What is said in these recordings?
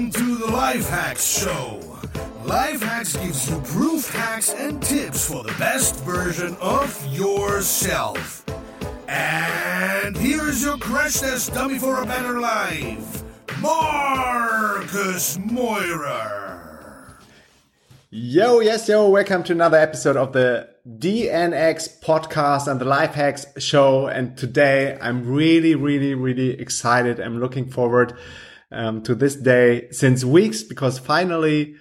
Welcome to the Life Hacks Show. Life Hacks gives you proof hacks and tips for the best version of yourself. And here's your crash test dummy for a better life, Marcus Meurer. Yo, yes, yo, welcome to another episode of the DNX podcast and the Life Hacks show. And today I'm really, really, really excited. I'm looking forward um, to this day since weeks because finally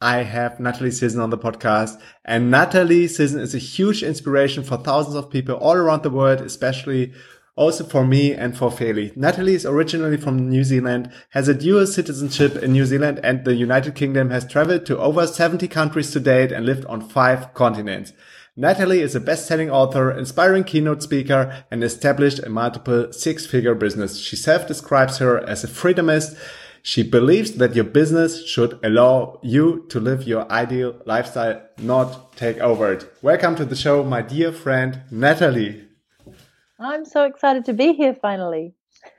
I have Natalie Sisson on the podcast and Natalie Sisson is a huge inspiration for thousands of people all around the world, especially also for me and for Feli. Natalie is originally from New Zealand, has a dual citizenship in New Zealand and the United Kingdom, has traveled to over 70 countries to date and lived on five continents. Natalie is a best-selling author, inspiring keynote speaker, and established a multiple six-figure business. She self-describes her as a freedomist. She believes that your business should allow you to live your ideal lifestyle, not take over it. Welcome to the show, my dear friend, Natalie. I'm so excited to be here finally.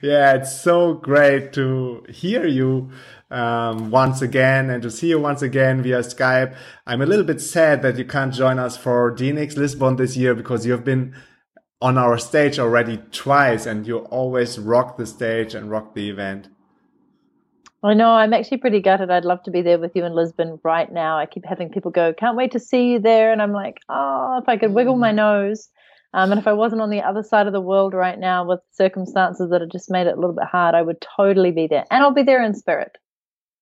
yeah, it's so great to hear you um, once again and to see you once again via Skype. I'm a little bit sad that you can't join us for DNX Lisbon this year because you have been on our stage already twice and you always rock the stage and rock the event. I know, I'm actually pretty gutted. I'd love to be there with you in Lisbon right now. I keep having people go, can't wait to see you there. And I'm like, oh, if I could wiggle my nose. Um, and if I wasn't on the other side of the world right now with circumstances that have just made it a little bit hard, I would totally be there. And I'll be there in spirit.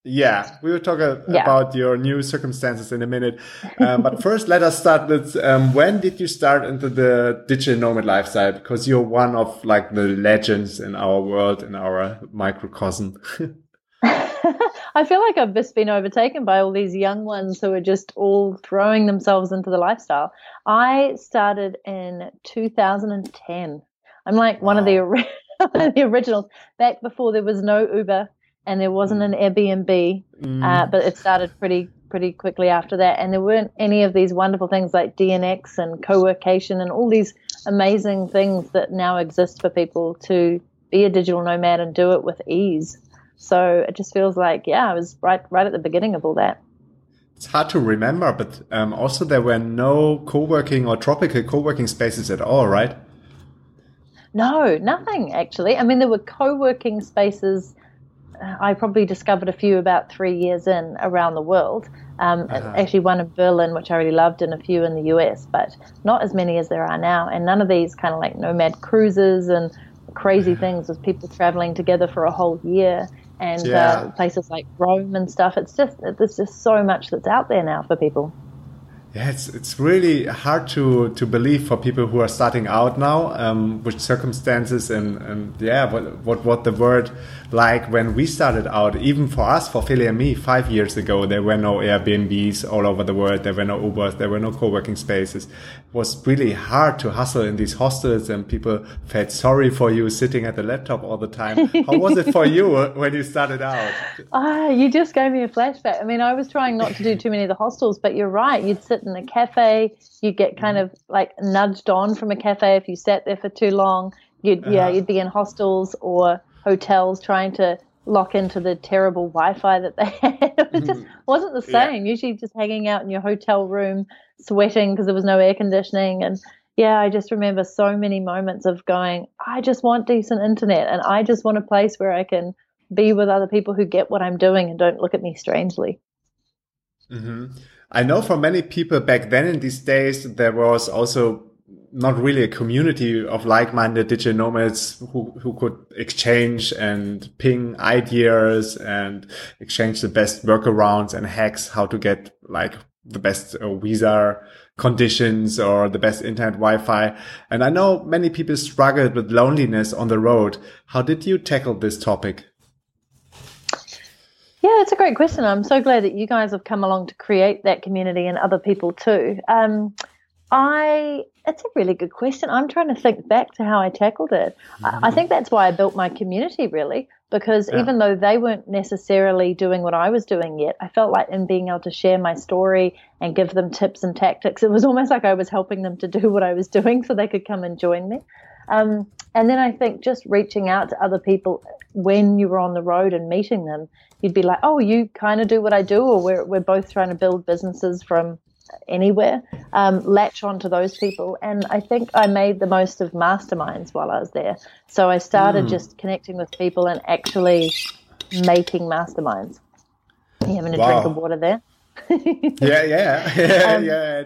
Yeah, we will talk a, yeah. about your new circumstances in a minute. Um, but first, let us start with um, when did you start into the digital nomad lifestyle? Because you're one of like the legends in our world, in our microcosm. I feel like I've just been overtaken by all these young ones who are just all throwing themselves into the lifestyle. I started in 2010. I'm like wow. one of the, the originals back before there was no Uber and there wasn't an Airbnb, mm. uh, but it started pretty pretty quickly after that. And there weren't any of these wonderful things like DNX and co-workation and all these amazing things that now exist for people to be a digital nomad and do it with ease. So it just feels like, yeah, I was right right at the beginning of all that. It's hard to remember, but um, also there were no co-working or tropical co-working spaces at all, right? No, nothing actually. I mean, there were co-working spaces I probably discovered a few about three years in around the world. Um, uh-huh. Actually, one in Berlin, which I really loved, and a few in the US, but not as many as there are now. And none of these kind of like nomad cruises and crazy things with people traveling together for a whole year and uh, yeah. uh, places like Rome and stuff. It's just there's just so much that's out there now for people. Yeah, it's it's really hard to to believe for people who are starting out now, um, which circumstances and and yeah, what what what the word like when we started out, even for us, for Feli and me, five years ago, there were no Airbnbs all over the world. There were no Ubers. There were no co-working spaces. It was really hard to hustle in these hostels and people felt sorry for you sitting at the laptop all the time. How was it for you when you started out? Ah, you just gave me a flashback. I mean, I was trying not to do too many of the hostels, but you're right. You'd sit in a cafe. You'd get kind of like nudged on from a cafe if you sat there for too long. You'd, uh-huh. yeah, you'd be in hostels or hotels trying to lock into the terrible Wi-Fi that they had. it just mm-hmm. wasn't the same. Yeah. Usually, just hanging out in your hotel room, sweating because there was no air conditioning, and yeah, I just remember so many moments of going, I just want decent internet, and I just want a place where I can be with other people who get what I'm doing and don't look at me strangely. Mm-hmm. I know for many people back then in these days, there was also not really a community of like-minded digital nomads who, who could exchange and ping ideas and exchange the best workarounds and hacks how to get like the best uh, visa conditions or the best internet Wi-Fi. And I know many people struggled with loneliness on the road. How did you tackle this topic? Yeah, it's a great question. I'm so glad that you guys have come along to create that community and other people too. Um, I it's a really good question. I'm trying to think back to how I tackled it. Mm-hmm. I, think that's why I built my community really, because yeah. even though they weren't necessarily doing what I was doing yet, I felt like in being able to share my story and give them tips and tactics, it was almost like I was helping them to do what I was doing so they could come and join me. Um, and then I think just reaching out to other people when you were on the road and meeting them, you'd be like, oh, you kind of do what I do, or we're, we're both trying to build businesses from anywhere. Um, latch onto those people. And I think I made the most of masterminds while I was there. So I started mm. just connecting with people and actually making masterminds. You having a wow. drink of water there? yeah, yeah, yeah, um, yeah.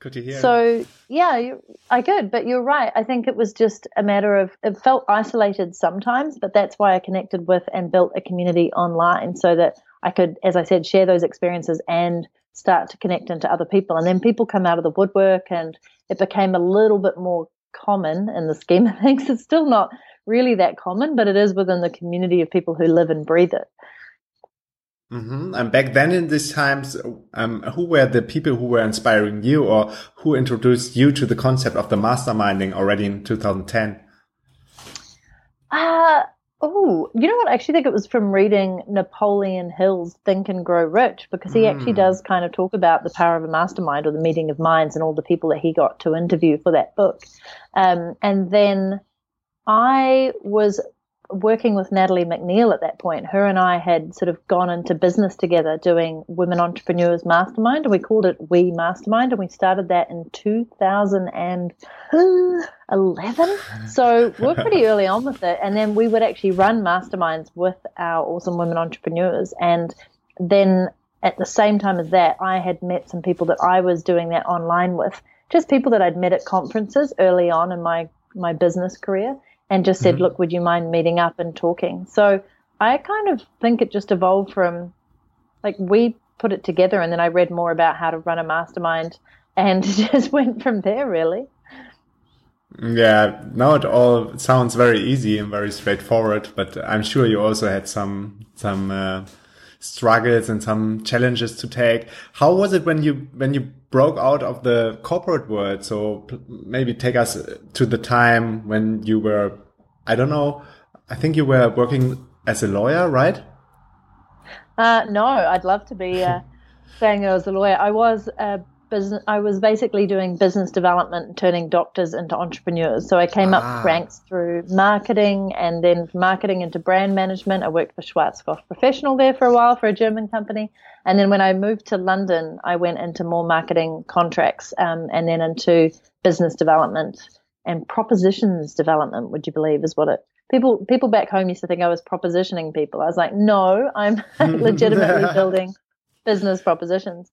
Good to hear. So yeah, you, I could, but you're right. I think it was just a matter of it felt isolated sometimes, but that's why I connected with and built a community online so that I could, as I said, share those experiences and start to connect into other people. And then people come out of the woodwork, and it became a little bit more common in the scheme of things. It's still not really that common, but it is within the community of people who live and breathe it. Mm-hmm. And back then in these times, um, who were the people who were inspiring you or who introduced you to the concept of the masterminding already in 2010? Uh, oh, you know what? I actually think it was from reading Napoleon Hill's Think and Grow Rich because he mm. actually does kind of talk about the power of a mastermind or the meeting of minds and all the people that he got to interview for that book. Um, and then I was working with Natalie MacNeil at that point, her and I had sort of gone into business together doing Women Entrepreneurs Mastermind, and we called it We Mastermind, and we started that in 2011. So we're pretty early on with it. And then we would actually run masterminds with our awesome women entrepreneurs. And then at the same time as that, I had met some people that I was doing that online with, just people that I'd met at conferences early on in my my business career and just said, mm-hmm. look, would you mind meeting up and talking? So I kind of think it just evolved from like we put it together and then I read more about how to run a mastermind and just went from there really. Yeah, now it all sounds very easy and very straightforward, but I'm sure you also had some some uh, struggles and some challenges to take. How was it when you when you broke out of the corporate world. So maybe take us to the time when you were, I don't know, I think you were working as a lawyer, right? Uh, no, I'd love to be uh, saying I was a lawyer. I was a business. I was basically doing business development, turning doctors into entrepreneurs. So I came ah. up ranks through marketing, and then marketing into brand management. I worked for Schwarzkopf Professional there for a while for a German company, and then when I moved to London, I went into more marketing contracts, um, and then into business development and propositions development. Would you believe is what it people people back home used to think I was propositioning people. I was like, no, I'm legitimately building business propositions.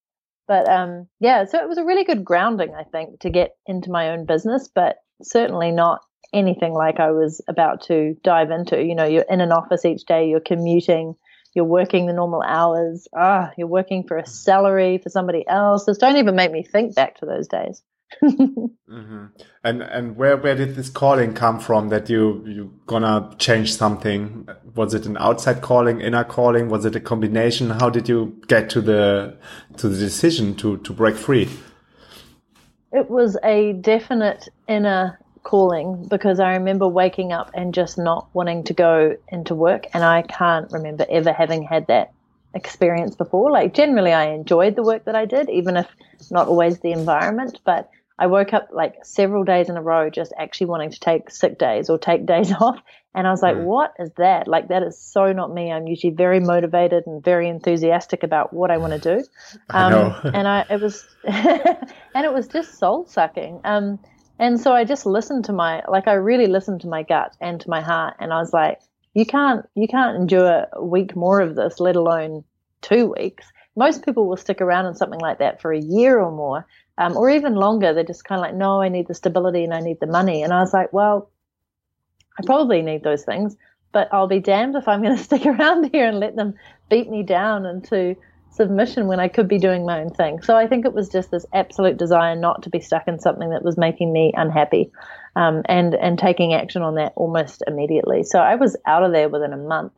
But um, yeah, so it was a really good grounding, I think, to get into my own business, but certainly not anything like I was about to dive into. You know, you're in an office each day, you're commuting, you're working the normal hours, ah, you're working for a salary for somebody else. Just don't even make me think back to those days. mm-hmm. And and where where did this calling come from that you you gonna change something? Was it an outside calling, inner calling? Was it a combination? How did you get to the to the decision to to break free? It was a definite inner calling because I remember waking up and just not wanting to go into work, and I can't remember ever having had that experience before. Like generally, I enjoyed the work that I did, even if not always the environment, but I woke up like several days in a row just actually wanting to take sick days or take days off. And I was like, mm. what is that? Like, that is so not me. I'm usually very motivated and very enthusiastic about what I want to do. Um, I and I, it was, and it was just soul sucking. Um, and so I just listened to my, like, I really listened to my gut and to my heart. And I was like, you can't, you can't endure a week more of this, let alone two weeks. Most people will stick around in something like that for a year or more um, or even longer. They're just kind of like, no, I need the stability and I need the money. And I was like, well, I probably need those things, but I'll be damned if I'm going to stick around here and let them beat me down into submission when I could be doing my own thing. So I think it was just this absolute desire not to be stuck in something that was making me unhappy, um, and and taking action on that almost immediately. So I was out of there within a month.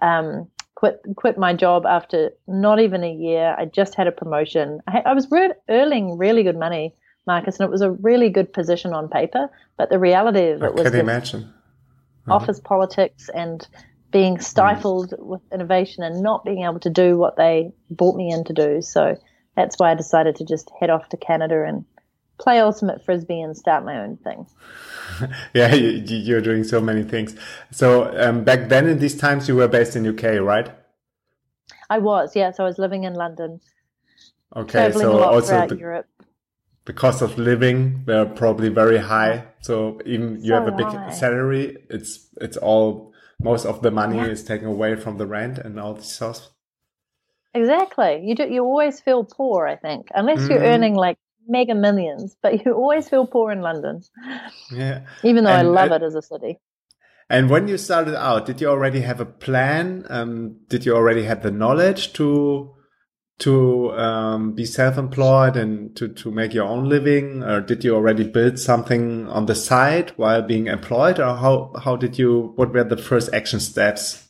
Um, quit quit my job after not even a year. I just had a promotion. I, I was re- earning really good money, Marcus, and it was a really good position on paper. But the reality of it I was can imagine. Mm-hmm. office politics and being stifled mm. with innovation and not being able to do what they brought me in to do. So that's why I decided to just head off to Canada and play ultimate frisbee and start my own thing. yeah, you, are doing so many things. So um, back then, in these times, you were based in UK, right? I was, yeah. So I was living in London. Okay, so also the, Europe. the cost of living were probably very high. So even you so have a big high. salary, it's it's all most of the money yeah. is taken away from the rent and all this stuff. Exactly. You do. You always feel poor. I think, unless mm. you're mm-hmm. earning like mega millions, but you always feel poor in London. Yeah. Even though and, I love uh, it as a city. And when you started out, did you already have a plan? Um, did you already have the knowledge to to um, be self-employed and to, to make your own living or did you already build something on the side while being employed or how, how did you what were the first action steps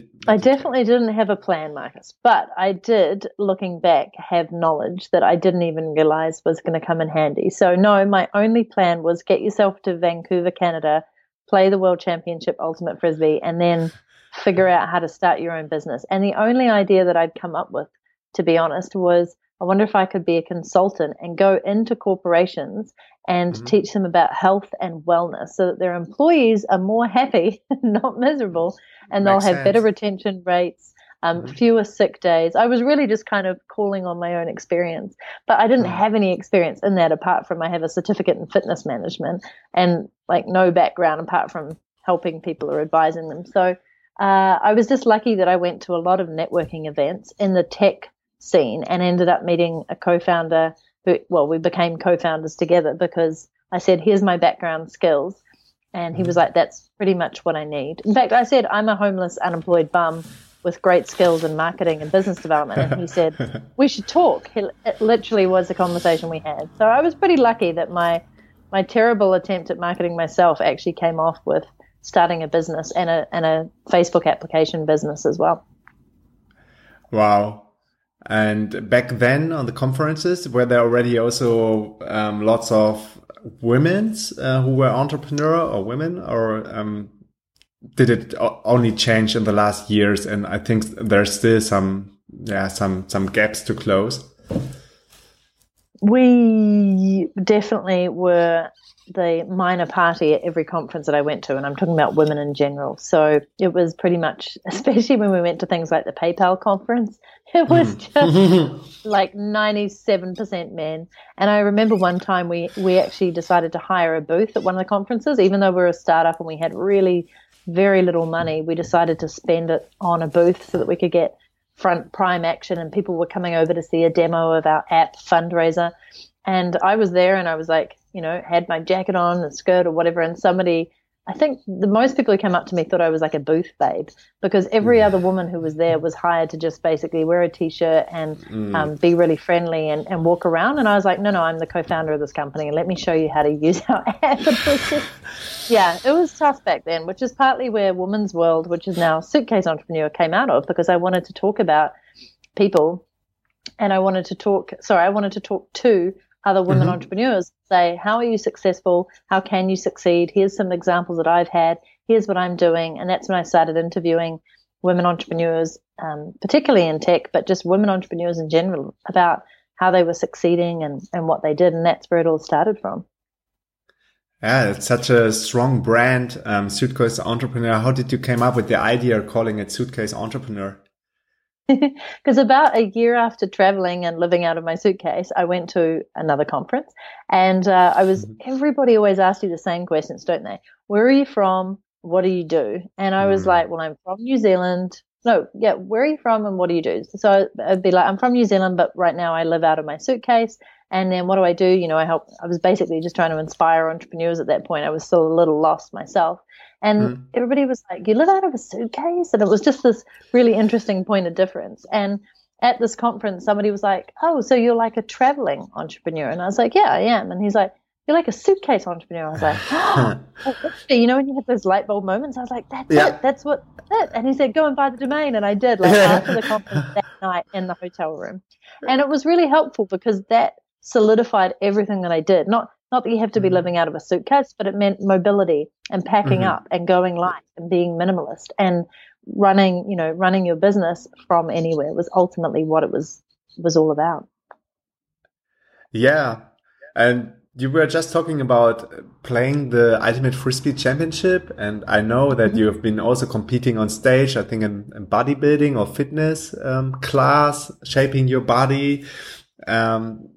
did, I definitely didn't have a plan, Marcus, but I did, looking back, have knowledge that I didn't even realize was going to come in handy. So, no, my only plan was get yourself to Vancouver, Canada, play the World Championship Ultimate Frisbee, and then figure out how to start your own business. And the only idea that I'd come up with, to be honest, was I wonder if I could be a consultant and go into corporations and mm-hmm. teach them about health and wellness so that their employees are more happy, not miserable, and they'll have sense. better retention rates, um, mm-hmm. fewer sick days. I was really just kind of calling on my own experience, but I didn't mm-hmm. have any experience in that apart from I have a certificate in fitness management and like no background apart from helping people or advising them. So uh, I was just lucky that I went to a lot of networking events in the tech scene and ended up meeting a co-founder who, well, we became co-founders together because I said, here's my background skills. And he was mm-hmm. like, that's pretty much what I need. In fact, I said, I'm a homeless, unemployed bum with great skills in marketing and business development. And he said, we should talk. It literally was the conversation we had. So I was pretty lucky that my, my terrible attempt at marketing myself actually came off with starting a business and a, and a Facebook application business as well. Wow. And back then on the conferences, were there already also um, lots of women uh, who were entrepreneur or women, or um, did it only change in the last years? And I think there's still some, yeah, some some gaps to close. We definitely were the minor party at every conference that I went to, and I'm talking about women in general. So it was pretty much, especially when we went to things like the PayPal conference, it was hmm. just like 97% men. And I remember one time we, we actually decided to hire a booth at one of the conferences, even though we were a startup and we had really very little money. We decided to spend it on a booth so that we could get front prime action and people were coming over to see a demo of our app fundraiser. And I was there and I was like, you know, had my jacket on and skirt or whatever. And somebody I think the most people who came up to me thought I was like a booth babe because every mm. other woman who was there was hired to just basically wear a t-shirt and mm. um, be really friendly and, and walk around. And I was like, no, no, I'm the co-founder of this company and let me show you how to use our app. yeah, it was tough back then, which is partly where Woman's World, which is now Suitcase Entrepreneur, came out of because I wanted to talk about people and I wanted to talk, sorry, I wanted to talk to other women mm-hmm. entrepreneurs say, how are you successful? How can you succeed? Here's some examples that I've had. Here's what I'm doing. And that's when I started interviewing women entrepreneurs, um, particularly in tech, but just women entrepreneurs in general about how they were succeeding and, and what they did. And that's where it all started from. Yeah, it's such a strong brand, um, Suitcase Entrepreneur. How did you came up with the idea of calling it Suitcase Entrepreneur? Because about a year after traveling and living out of my suitcase, I went to another conference, and uh, I was. Mm-hmm. Everybody always asks you the same questions, don't they? Where are you from? What do you do? And I was mm. like, well, I'm from New Zealand. No, yeah, where are you from and what do you do? So I'd be like, I'm from New Zealand, but right now I live out of my suitcase. And then what do I do? You know, I help. I was basically just trying to inspire entrepreneurs at that point. I was still a little lost myself. And mm. everybody was like, You live out of a suitcase? And it was just this really interesting point of difference. And at this conference, somebody was like, Oh, so you're like a traveling entrepreneur? And I was like, Yeah, I am. And he's like, You're like a suitcase entrepreneur. I was like, oh, you know, when you have those light bulb moments, I was like, That's yeah. it. That's what that's it. And he said, Go and buy the domain. And I did, like after the conference that night in the hotel room. And it was really helpful because that solidified everything that I did. Not not that you have to be mm-hmm. living out of a suitcase, but it meant mobility and packing mm-hmm. up and going light and being minimalist and running, you know, running your business from anywhere was ultimately what it was was all about. Yeah. And you were just talking about playing the Ultimate Frisbee Championship, and I know that mm-hmm. you have been also competing on stage. I think in, in bodybuilding or fitness um, class, shaping your body. Um,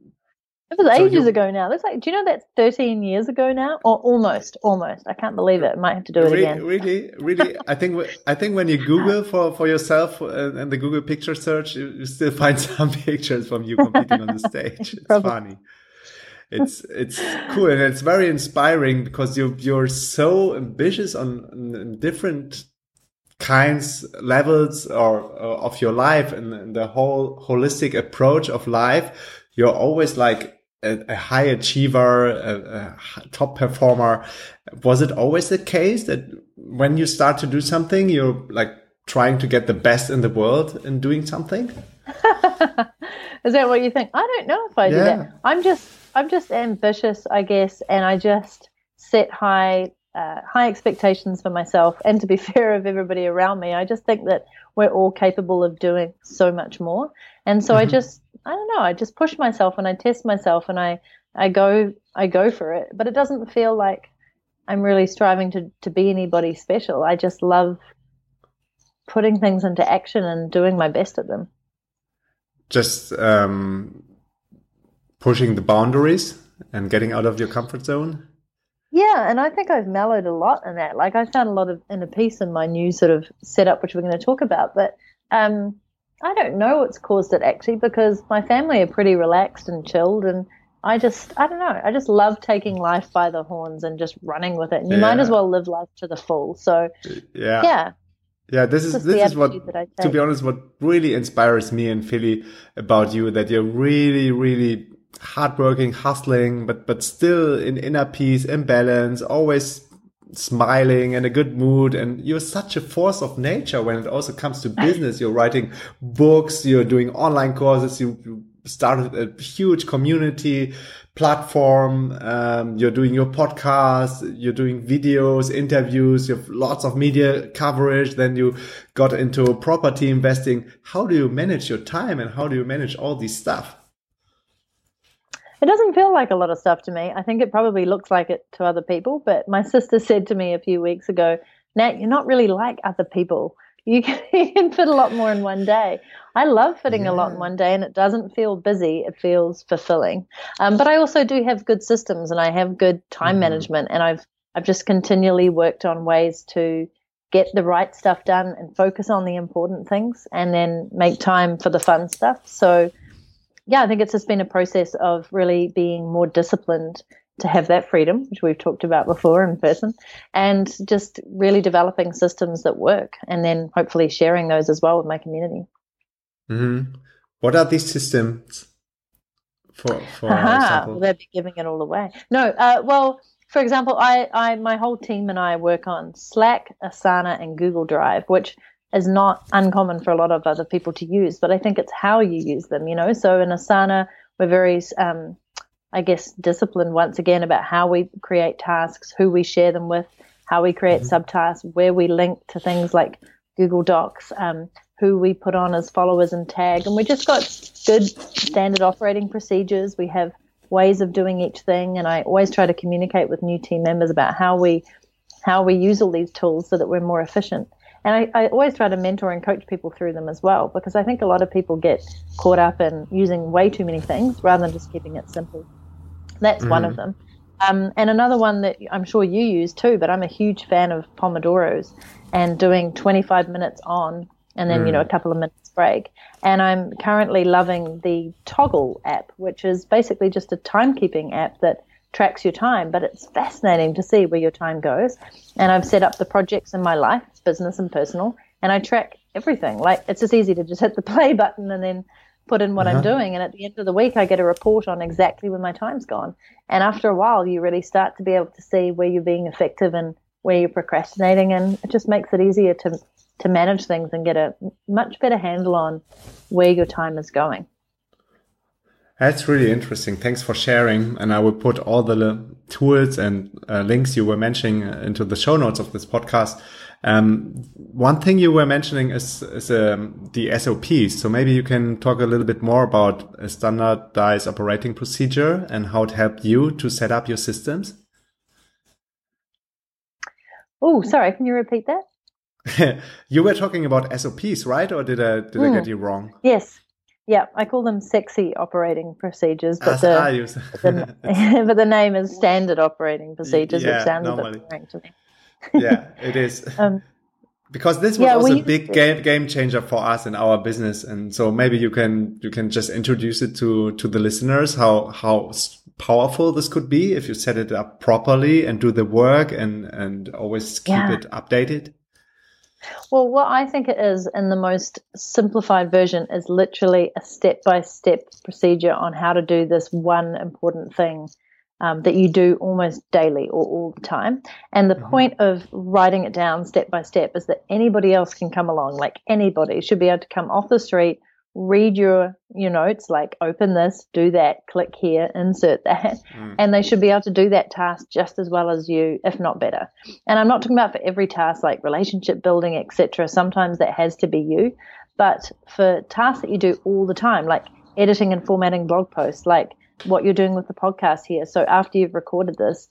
it was ages ago now. That's like, do you know that's 13 years ago now, or almost, almost? I can't believe it. I might have to do it really, again. Really, really. I think I think when you Google for for yourself and uh, the Google picture search, you, still find some pictures from you competing on the stage. It's funny. It's it's cool and it's very inspiring because you you're so ambitious on, on different kinds levels or, or of your life and, and the whole holistic approach of life. You're always like a, a high achiever, a, a, top performer. Was it always the case that when you start to do something, you're like trying to get the best in the world in doing something? Is that what you think? I don't know if I yeah. do that. I'm just, I'm just ambitious, I guess, and I just set high, uh, high expectations for myself. And to be fair of everybody around me, I just think that we're all capable of doing so much more. And so mm-hmm. I just I don't know. I just push myself and I test myself and I I go I go for it. But it doesn't feel like I'm really striving to to be anybody special. I just love putting things into action and doing my best at them. Just um, pushing the boundaries and getting out of your comfort zone. Yeah, and I think I've mellowed a lot in that. Like I found a lot of inner peace in my new sort of setup, which we're going to talk about. But um, I don't know what's caused it actually because my family are pretty relaxed and chilled and I just I don't know. I just love taking life by the horns and just running with it. And you yeah. might as well live life to the full. So yeah. Yeah. Yeah, this is this is what to be honest what really inspires me and Feli about you that you're really really hardworking, hustling, but but still in inner peace, in balance, always smiling and a good mood and you're such a force of nature when it also comes to business. You're writing books you're doing online courses you started a huge community platform um, you're doing your podcast you're doing videos interviews you have lots of media coverage then you got into property investing. How do you manage your time and how do you manage all these stuff it doesn't feel like a lot of stuff to me. I think it probably looks like it to other people. But my sister said to me a few weeks ago, Nat, you're not really like other people. You can, you can fit a lot more in one day. I love fitting yeah. a lot in one day, and it doesn't feel busy. It feels fulfilling. Um, but I also do have good systems, and I have good time mm-hmm. management, and I've I've just continually worked on ways to get the right stuff done and focus on the important things, and then make time for the fun stuff. So yeah, I think it's just been a process of really being more disciplined to have that freedom, which we've talked about before in person, and just really developing systems that work and then hopefully sharing those as well with my community. Mm-hmm. What are these systems for, for example? They'd be giving it all away. No, uh, well, for example, I, I, my whole team and I work on Slack, Asana, and Google Drive, which is not uncommon for a lot of other people to use, but I think it's how you use them, you know. So in Asana, we're very, um, I guess, disciplined once again about how we create tasks, who we share them with, how we create mm-hmm. subtasks, where we link to things like Google Docs, um, who we put on as followers and tag. And we just got good standard operating procedures. We have ways of doing each thing. And I always try to communicate with new team members about how we how we use all these tools so that we're more efficient. And I, I, always try to mentor and coach people through them as well, because I think a lot of people get caught up in using way too many things rather than just keeping it simple. That's mm. one of mm. them. Um, and another one that I'm sure you use too, but I'm a huge fan of Pomodoros and doing 25 minutes on and then, mm. you know, a mm. couple of minutes break. And I'm currently loving the Toggl app, which is basically just a timekeeping app that tracks your time, but it's fascinating to see where your time goes. And I've set up the projects in my life, business and personal, and I track everything. Like it's just easy to just hit the play button and then put in what uh-huh. I'm doing. And at the end of the week, I get a report on exactly where my time's gone. And after a while, you really start to be able to see where you're being effective and where you're procrastinating. And it just makes it easier to, to manage things and get a much better handle on where your time is going. That's really interesting. Thanks for sharing. And I will put all the tools and uh, links you were mentioning uh, into the show notes of this podcast. Um, one thing you were mentioning is, is um, the SOPs. So maybe you can talk a little bit more about a standardized operating procedure and how it helped you to set up your systems. Oh, sorry. Can you repeat that? you were talking about SOPs, right? Or did I did mm. I get hmm. you wrong? Yes. Yeah, I call them sexy operating procedures, but, the, the, but the name is standard operating procedures, yeah, which sounds normally. a bit to me. yeah, it is. Um, because this was yeah, also a big game game changer for us in our business, and so maybe you can you can just introduce it to to the listeners how how powerful this could be if you set it up properly and do the work and and always keep yeah. it updated. Well, what I think it is in the most simplified version is literally a step by step procedure on how to do this one important thing um, that you do almost daily or all the time. And the mm-hmm. point of writing it down step by step is that anybody else can come along, like anybody should be able to come off the street, read your your notes like open this do that click here insert that. Mm. and they should be able to do that task just as well as you if not better. And i'm not talking about for every task like relationship building etc sometimes that has to be you. But for tasks that you do all the time like editing and formatting blog posts like what you're doing with the podcast here. So after you've recorded this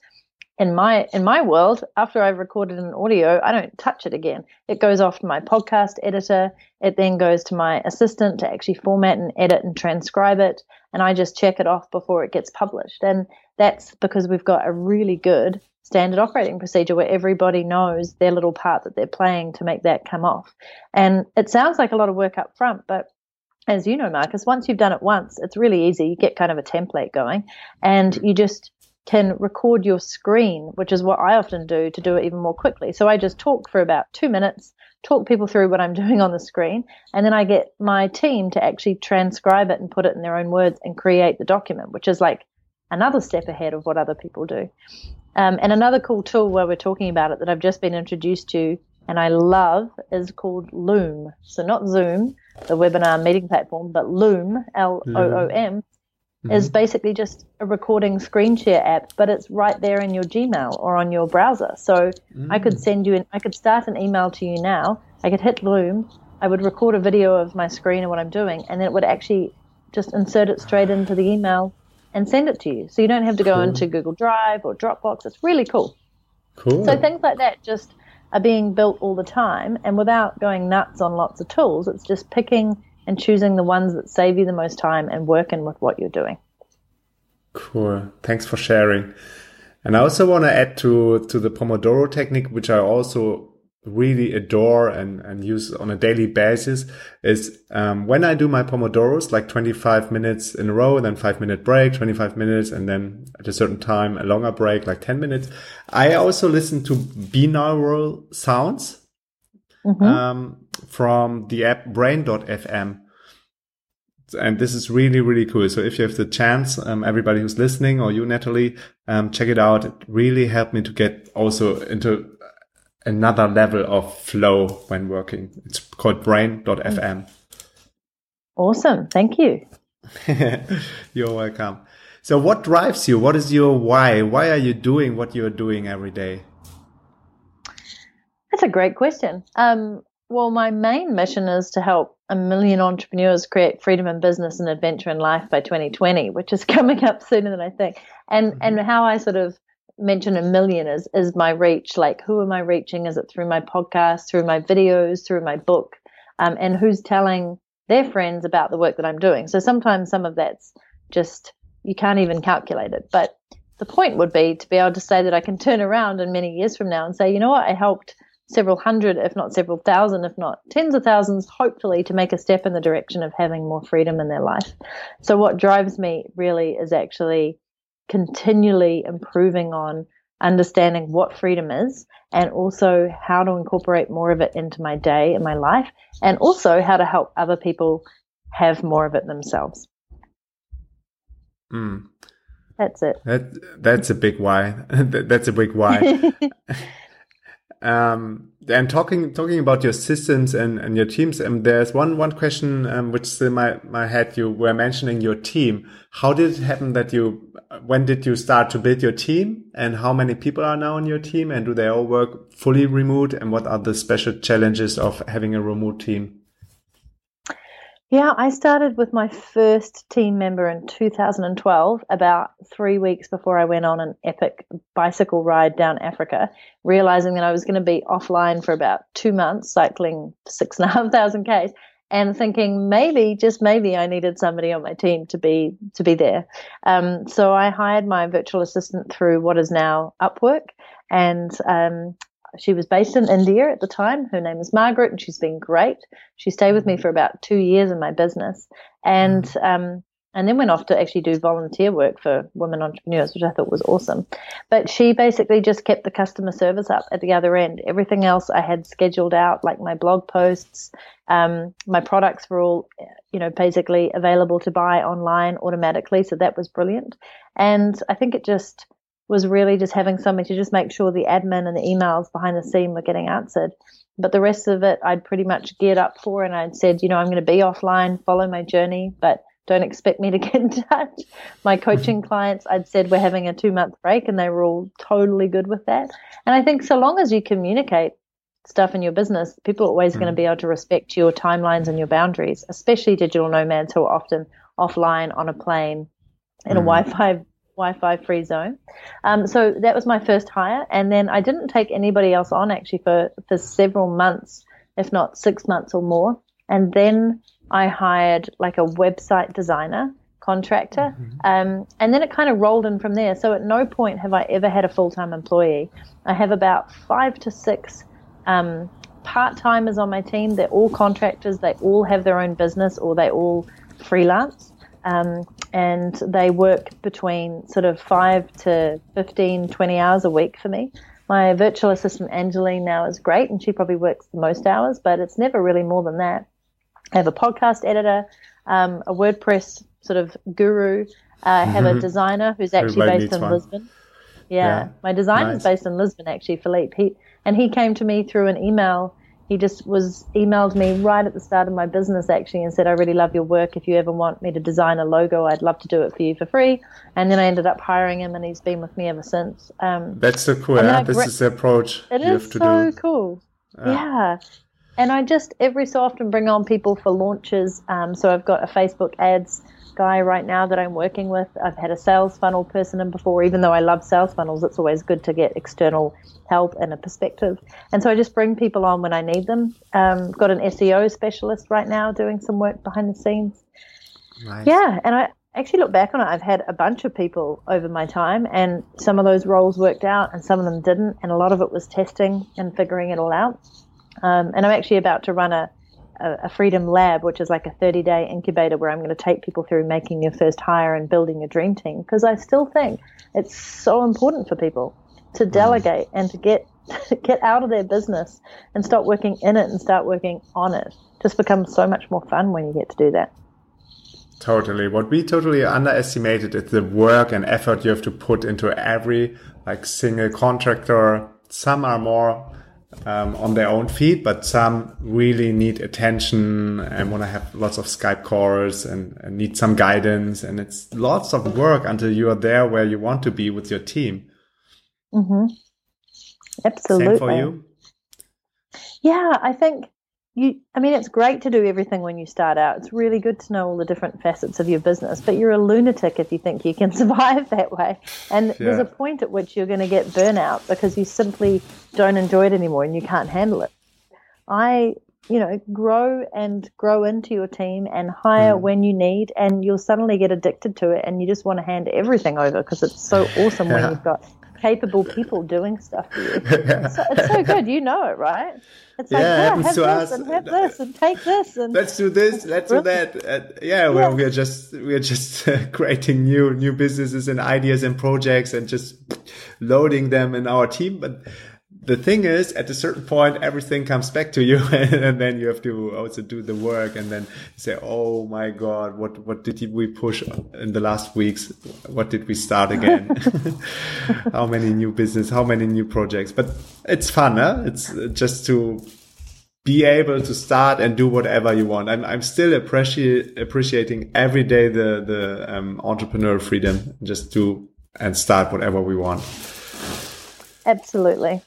in my in my world after i've recorded an audio i don't touch it again. It goes off to my podcast editor. It then goes to my assistant to actually format and edit and transcribe it. And i just check it off before it gets published. And that's because we've got a really good standard operating procedure where everybody knows their little part that they're playing to make that come off. And it sounds like a lot of work up front but as you know marcus once you've done it once it's really easy. You get kind of a template going and you just can record your screen, which is what I often do to do it even more quickly. So I just talk for about two minutes, talk people through what I'm doing on the screen, and then I get my team to actually transcribe it and put it in their own words and create the document, which is like another step ahead of what other people do. Um, and another cool tool while we're talking about it that I've just been introduced to and I love is called Loom. So not Zoom, the webinar meeting platform, but Loom, L O O M, mm-hmm. is basically just a recording screen share app, but it's right there in your Gmail or on your browser. So mm. I could mm. send you an, I could start an email to you now. I could hit Loom. I would record a video of my screen and what I'm doing, and then it would actually just insert it straight into the email and send it to you. So you don't have to go cool. into Google Drive or Dropbox. It's really cool. Cool. So things like that just are being built all the time, and without going nuts on lots of tools, it's just picking and choosing the ones that save you the most time and working with what you're doing. Cool. Thanks for sharing. And I also want to add to to the Pomodoro technique, which I also really adore and, and use on a daily basis is um, when I do my Pomodoros, like 25 minutes in a row, then five minute break, 25 minutes, and then at a certain time, a longer break, like 10 minutes. I also listen to binaural sounds mm-hmm. um, from the app brain.fm. And this is really, really cool. So if you have the chance, um, everybody who's listening or you, Natalie, um, check it out. It really helped me to get also into another level of flow when working. It's called brain.fm. Awesome. Thank you. You're welcome. So what drives you? What is your why? Why are you doing what you're doing every day? That's a great question. Um, well, my main mission is to help a million entrepreneurs create freedom in business and adventure in life by 2020, which is coming up sooner than I think. And mm-hmm. and how I sort of mention a million is is my reach. Like, who am I reaching? Is it through my podcast, through my videos, through my book, um, and who's telling their friends about the work that I'm doing? So sometimes some of that's just you can't even calculate it, but the point would be to be able to say that I can turn around in many years from now and say, you know what, I helped several hundred, if not several thousand, if not tens of thousands, hopefully to make a step in the direction of having more freedom in their life. So, what drives me really is actually continually improving on understanding what freedom is and also how to incorporate more of it into my day and my life, and also how to help other people have more of it themselves. Mm. That's it. That that's a big why. that's a big why. Um, and talking talking about your systems and, and your teams, um, there's one one question um, which still my my head. You were mentioning your team. How did it happen that you? When did you start to build your team? And how many people are now on your team? And do they all work fully remote? And what are the special challenges of having a remote team? Yeah, I started with my first team member in 2012, about three weeks before I went on an epic bicycle ride down Africa, realizing that I was going to be offline for about two months, cycling six and a half thousand Ks, and thinking maybe, just maybe, I needed somebody on my team to be to be there. Um, so I hired my virtual assistant through what is now Upwork, and um, she was based in India at the time. Her name is Margaret, and she's been great. She stayed with me mm-hmm. for about two years in my business, and mm-hmm. um, and then went off to actually do volunteer work for women entrepreneurs, which I thought was awesome. But she basically just kept the customer service up at the other end. Everything else I had scheduled out, like my blog posts, um, my products were all, you know, basically available to buy online automatically. So that was brilliant. And I think it just was really just having somebody to just make sure the admin and the emails behind the scene were getting answered. But the rest of it, I'd pretty much geared up for, and I'd said, you know, I'm going to be offline, follow my journey, but don't expect me to get in touch. My coaching clients, I'd said we're having a two month break, and they were all totally good with that. And I think so long as you communicate stuff in your business, people are always mm. going to be able to respect your timelines and your boundaries, especially digital nomads who are often offline on a plane in mm. a Wi-Fi Wi-Fi free zone. Um, so that was my first hire, and then I didn't take anybody else on actually for for several months, if not six months or more. And then I hired like a website designer contractor, mm-hmm. um, and then it kind of rolled in from there. So at no point have I ever had a full time employee. I have about five to six. Um, part timers on my team. They're all contractors. They all have their own business or they all freelance. Um, and they work between sort of 5 to 15, 20 hours a week for me. My virtual assistant Angeline now is great and she probably works the most hours, but it's never really more than that. I have a podcast editor, um, a WordPress sort of guru. Uh, I have mm-hmm. a designer who's actually based in one. Lisbon. Yeah, yeah. my designer nice. is based in Lisbon actually, Philippe. He and he came to me through an email he just was emailed me right at the start of my business actually and said, I really love your work. If you ever want me to design a logo, I'd love to do it for you for free. And then I ended up hiring him and he's been with me ever since. Um, That's so cool. Yeah? This is the approach it you is have to so do. cool. Uh, yeah. And I just every so often bring on people for launches. Um, so I've got a Facebook ads guy right now that I'm working with. I've had a sales funnel person in before. Even though I love sales funnels, it's always good to get external help and a perspective. And so I just bring people on when I need them. Um, got an SEO specialist right now doing some work behind the scenes. Nice. Yeah, and I actually look back on it. I've had a bunch of people over my time, and some of those roles worked out, and some of them didn't. And a lot of it was testing and figuring it all out. Um, and I'm actually about to run a a, Freedom Lab, which is like a 30 day incubator where I'm going to take people through making your first hire and building a dream team. Because I still think it's so important for people to mm. delegate and to get get out of their business and start working in it and start working on it. Just becomes so much more fun when you get to do that. Totally. What we totally underestimated is the work and effort you have to put into every like single contractor. Some are more um, on their own feet, but some really need attention and want to have lots of Skype calls and, and, need some guidance. And it's lots of work until you are there where you want to be with your team. Mm-hmm. Absolutely. Same for you? Yeah, I think you i mean it's great to do everything when you start out it's really good to know all the different facets of your business but you're a lunatic if you think you can survive that way and yeah. there's a point at which you're going to get burnout because you simply don't enjoy it anymore and you can't handle it i you know grow and grow into your team and hire mm. when you need and you'll suddenly get addicted to it and you just want to hand everything over because it's so awesome yeah. when you've got capable people doing stuff for you. It's, so, it's so good, you know it, right? It's like, yeah, have this us. and have this and take this and let's do this, let's do that. And yeah, well, yeah. we're just we're just uh, creating new new businesses and ideas and projects and just loading them in our team. But the thing is, at a certain point, everything comes back to you, and then you have to also do the work, and then say, "Oh my God, what what did we push in the last weeks? What did we start again? how many new business? How many new projects?" But it's fun, huh? It's just to be able to start and do whatever you want. I'm I'm still appreciate appreciating every day the the um, entrepreneur freedom, just do and start whatever we want. Absolutely.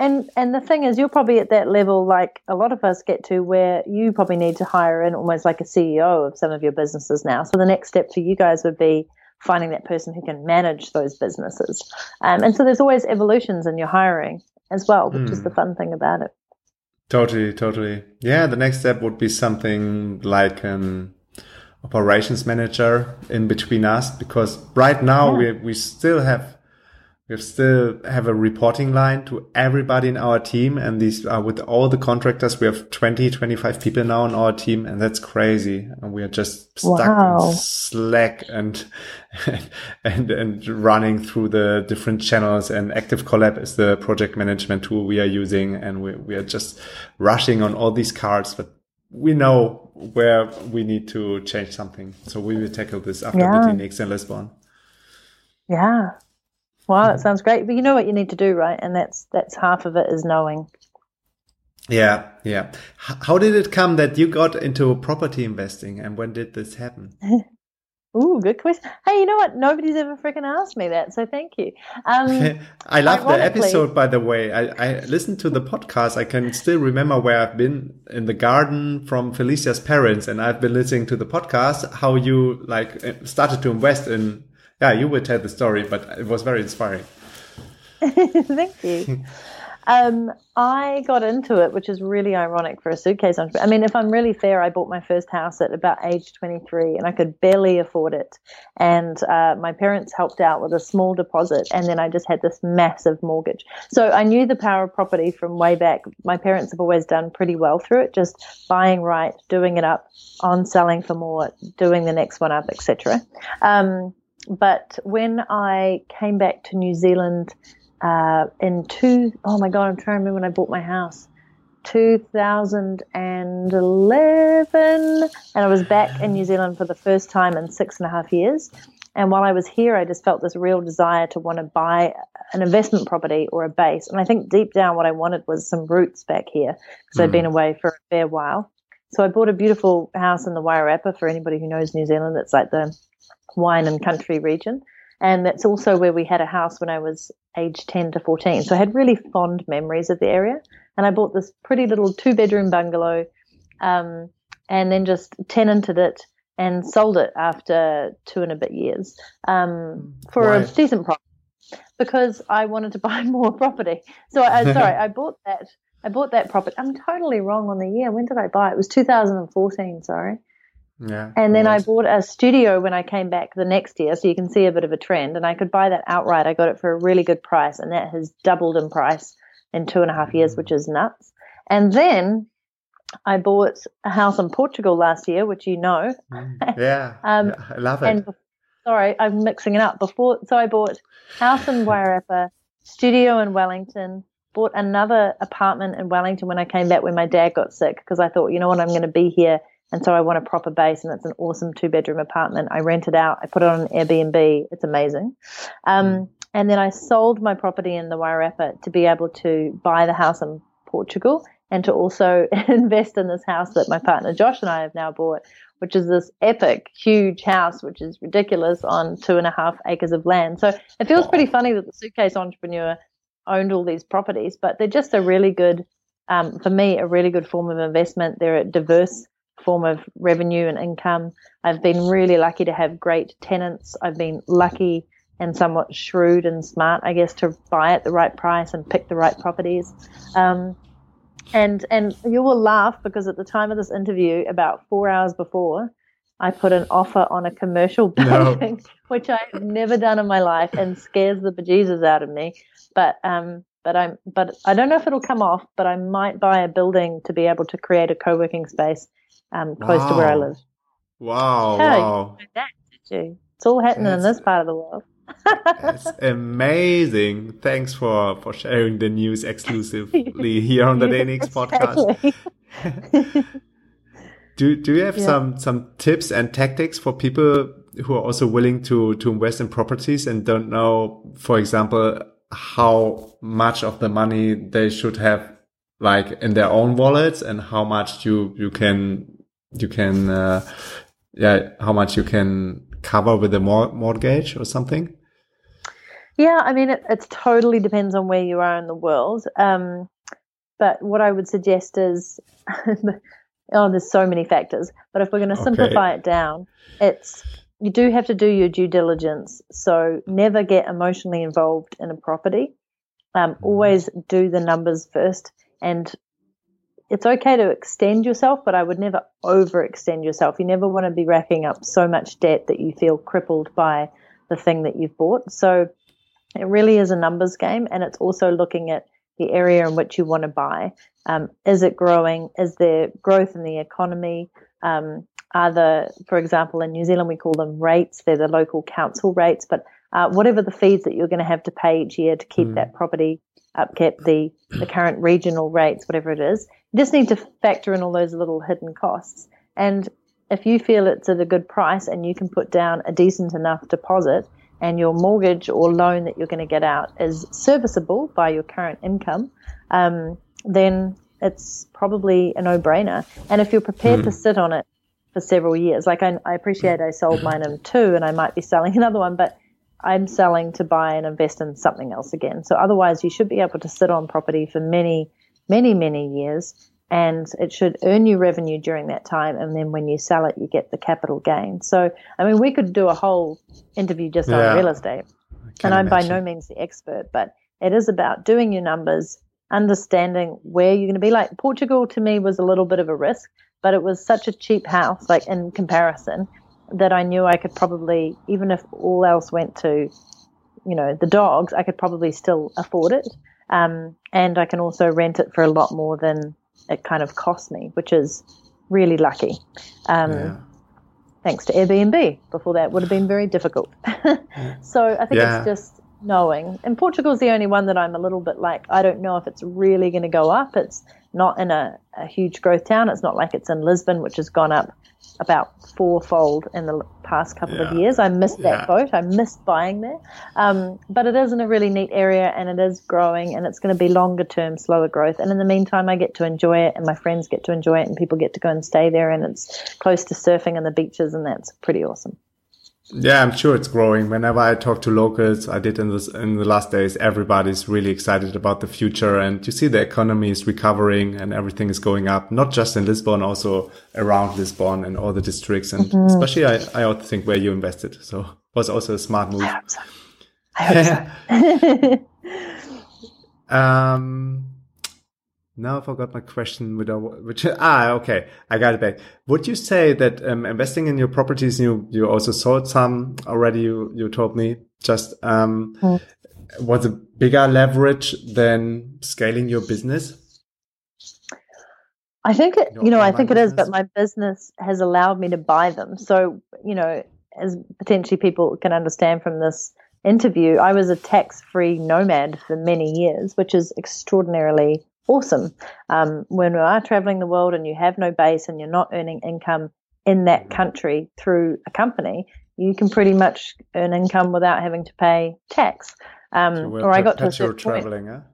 And and the thing is, you're probably at that level, like a lot of us get to, where you probably need to hire in almost like a CEO of some of your businesses now. So the next step for you guys would be finding that person who can manage those businesses. Um, and so there's always evolutions in your hiring as well, which mm. is hmm. the fun thing about it. Totally, totally. Yeah, the next step would be something like an operations manager in between us, because right now yeah. we we still have we still have a reporting line to everybody in our team. And these are with all the contractors. We have 20, 25 people now on our team. And that's crazy. And we are just stuck wow. in Slack and, and, and running through the different channels and Active Collab is the project management tool we are using. And we, we are just rushing on all these cards, but we know where we need to change something. So we will tackle this after yeah. meeting Nix in Lisbon. Yeah. Wow, that sounds great. But you know what you need to do, right? And that's that's half of it is knowing. Yeah, yeah. How did it come that you got into property investing, and when did this happen? Ooh, good question. Hey, you know what? Nobody's ever freaking asked me that, so thank you. Um, I love the episode, by the way. I, I listened to the podcast. I can still remember where I've been in the garden from Felicia's parents, and I've been listening to the podcast. How you like started to invest in yeah, you would tell the story, but it was very inspiring. Thank you. um, I got into it, which is really ironic for a suitcase entrepreneur. I mean, if I'm really fair, I bought my first house at about age 23 and I could barely afford it. And uh, my parents helped out with a small deposit, and then I just had this massive mortgage. So I knew the power of property from way back. My parents have always done pretty well through it, just buying right, doing it up, on selling for more, doing the next one up, etc. Um, but when I came back to New Zealand uh, in two, oh my god, I'm trying to remember when I bought my house, 2011, and I was back in New Zealand for the first time in six and a half years. And while I was here, I just felt this real desire to want to buy an investment property or a base. And I think deep down, what I wanted was some roots back here because mm. I'd been mm. away for a fair while. So I bought a beautiful house in the Wairarapa for anybody who knows New Zealand. It's like the wine and country region. And that's also where we had a house when I was age 10 to 14. So I had really fond memories of the area. And I bought this pretty little two bedroom bungalow um, and then just tenanted it and sold it after two and a bit years um, for Why? a decent price because I wanted to buy more property. So I, sorry, I bought that. I bought that property. I'm totally wrong on the year. When did I buy it? It was 2014. Sorry. Yeah. And then I bought a studio when I came back the next year, so you can see a bit of a trend. And I could buy that outright. I got it for a really good price, and that has doubled in price in two and a half years, which is nuts. And then I bought a house in Portugal last year, which you know. Mm. Yeah. um, I love it. And sorry, I'm mixing it up. Before, so I bought house in Wairarapa, studio in Wellington, bought another apartment in Wellington when I came back when my dad got sick because I thought, you know what, I'm going to be here and so I want a proper base, and it's an awesome two bedroom apartment. I rent it out. I put it on Airbnb. It's amazing. Um, mm. And then I sold my property in the Wairarapa to be able to buy the house in Portugal and to also invest in this house that my partner Josh and I have now bought, which is this epic, huge house, which is ridiculous on two and a half acres of land. So it feels pretty funny that the suitcase entrepreneur owned all these properties, but they're just a really good, um, for me, a really good form of investment. They're a diverse form of revenue and income. I've been really lucky to have great tenants. I've been lucky and somewhat shrewd and smart, I guess, to buy at the right price and pick the right properties. Um, and and you will laugh because at the time of this interview, about four hours before, I put an offer on a commercial building, no. which I have never done in my life and scares the bejesus out of me. But um, but I'm but I don't know if it'll come off. But I might buy a building to be able to create a co-working space um, close wow. to where I live. Wow! wow. You that, did you? It's all happening That's... in this part of the world. That's amazing. Thanks for, for sharing the news exclusively here on the DNX podcast. do do you have yeah. some some tips and tactics for people who are also willing to to invest in properties and don't know, for example, how much of the money they should have like in their own wallets and how much you you can you can uh, yeah how much you can cover with a mor- mortgage or something? Yeah i mean it it's totally depends on where you are in the world um, but what i would suggest is oh there's so many factors but if we're going to simplify it down it's you do have to do your due diligence so never get emotionally involved in a property um, mm-hmm. always do the numbers first and it's okay to extend yourself, but I would never overextend yourself. You never want to be racking up so much debt that you feel crippled by the thing that you've bought. So it really is a numbers game, and it's also looking at the area in which you want to buy. Um, is it growing? Is there growth in the economy? Um, are the, for example, in New Zealand we call them rates. They're the local council rates, but uh, whatever the fees that you're going to have to pay each year to keep mm. that property upkept, the, the current regional rates, whatever it is. You just need to factor in all those little hidden costs. And if you feel it's at a good price and you can put down a decent enough deposit and your mortgage or loan that you're going to get out is serviceable by your current income, um, then it's probably a no-brainer. And if you're prepared mm. to sit on it for several years, like I, I appreciate I sold mine in two and I might be selling another one, but I'm selling to buy and invest in something else again. So otherwise, you should be able to sit on property for many, many, many years, and it should earn you revenue during that time. And then when you sell it, you get the capital gain. So, I mean, we could do a whole interview just yeah, on real estate, and I'm imagine. by no means the expert, but it is about doing your numbers, understanding where you're going to be. Like Portugal to me was a little bit of a risk, but it was such a cheap house, like in comparison that I knew I could probably, even if all else went to, you know, the dogs, I could probably still afford it. Um, and I can also rent it for a lot more than it kind of cost me, which is really lucky. Um, yeah. Thanks to Airbnb. Before that would have been very difficult. so I think yeah. it's just knowing. And Portugal's the only one that I'm a little bit like, I don't know if it's really going to go up. It's not in a, a huge growth town. It's not like it's in Lisbon, which has gone up about fourfold in the past couple yeah. of years. I missed that yeah. boat. I missed buying there. Um, but it is in a really neat area and it is growing and it's going to be longer term, slower growth. And in the meantime, I get to enjoy it and my friends get to enjoy it and people get to go and stay there and it's close to surfing and the beaches and that's pretty awesome. Yeah, I'm sure it's growing. Whenever I talk to locals, I did in this in the last days, everybody's really excited about the future and you see the economy is recovering and everything is going up, not just in Lisbon, also around Lisbon and all the districts and mm-hmm. especially I, I also think where you invested. So it was also a smart move. I hope so. I hope so. um now I forgot my question. Which ah okay, I got it back. Would you say that um, investing in your properties, you you also sold some already? You you told me just um, mm. was a bigger leverage than scaling your business. I think it, you know, I think business? it is, but my business has allowed me to buy them. So, you know, as potentially people can understand from this interview, I was a tax free nomad for many years, which is extraordinarily awesome. Um, when you are traveling the world and you have no base and you're not earning income in that country through a company, you can pretty much earn income without having to pay tax. Um, so or I got to a certain traveling, point. Huh?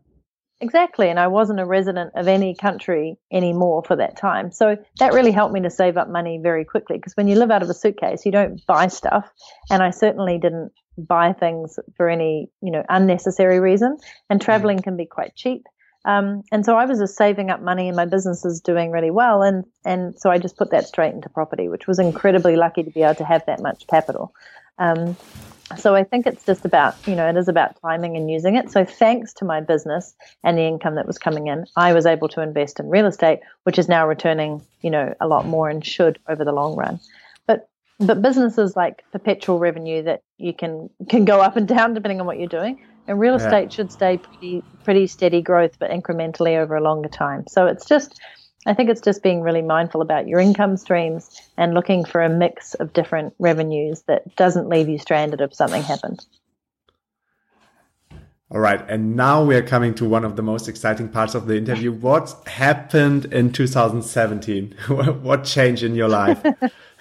Exactly, and I wasn't a resident of any country anymore for that time. So that really helped me to save up money very quickly because when you live out of a suitcase, you don't buy stuff, and I certainly didn't buy things for any, you know, unnecessary reason. And traveling can be quite cheap. Um, and so I was just saving up money and my business is doing really well. And, and so I just put that straight into property, which was incredibly lucky to be able to have that much capital. Um, so I think it's just about, you know, it is about timing and using it. So thanks to my business and the income that was coming in, I was able to invest in real estate, which is now returning, you know, a lot more and should over the long run. But but businesses like perpetual revenue that you can can go up and down depending on what you're doing and real estate yeah. should stay pretty pretty steady growth, but incrementally over a longer time. So it's just, I think it's just being really mindful about your income streams and looking for a mix of different revenues that doesn't leave you stranded if something happens. All right. And now we are coming to one of the most exciting parts of the interview. What happened in 2017? what changed in your life?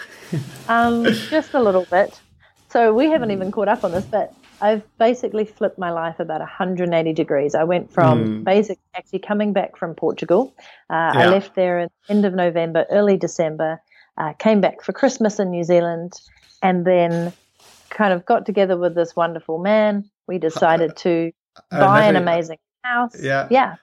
um, just a little bit. So we haven't even caught up on this, but I've basically flipped my life about 180 degrees. I went from mm. basic actually coming back from Portugal. Uh, yeah. I left there at the end of November, early December, uh, came back for Christmas in New Zealand, and then kind of got together with this wonderful man. We decided to buy an amazing house. Yeah. Yeah.